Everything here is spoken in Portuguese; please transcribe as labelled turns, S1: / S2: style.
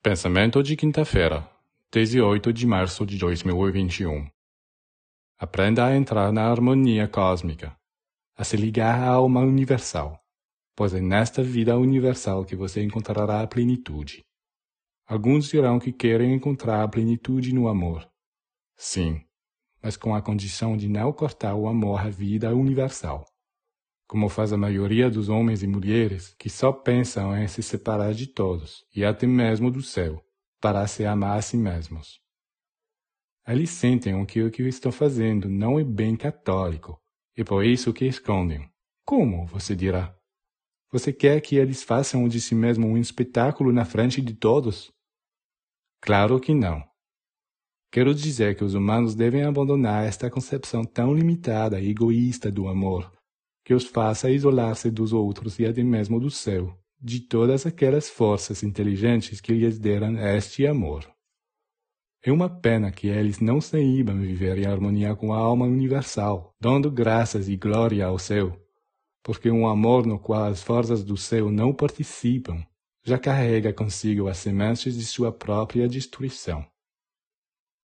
S1: Pensamento de quinta-feira, 18 de março de 2021. Aprenda a entrar na harmonia cósmica, a se ligar à alma universal, pois é nesta vida universal que você encontrará a plenitude. Alguns dirão que querem encontrar a plenitude no amor. Sim, mas com a condição de não cortar o amor à vida universal como faz a maioria dos homens e mulheres que só pensam em se separar de todos e até mesmo do céu, para se amar a si mesmos. Eles sentem que o que estão fazendo não é bem católico, e por isso que escondem. Como, você dirá? Você quer que eles façam de si mesmo um espetáculo na frente de todos? Claro que não. Quero dizer que os humanos devem abandonar esta concepção tão limitada e egoísta do amor que os faça isolar-se dos outros e até mesmo do céu, de todas aquelas forças inteligentes que lhes deram este amor. É uma pena que eles não saibam viver em harmonia com a alma universal, dando graças e glória ao céu, porque um amor no qual as forças do céu não participam já carrega consigo as sementes de sua própria destruição.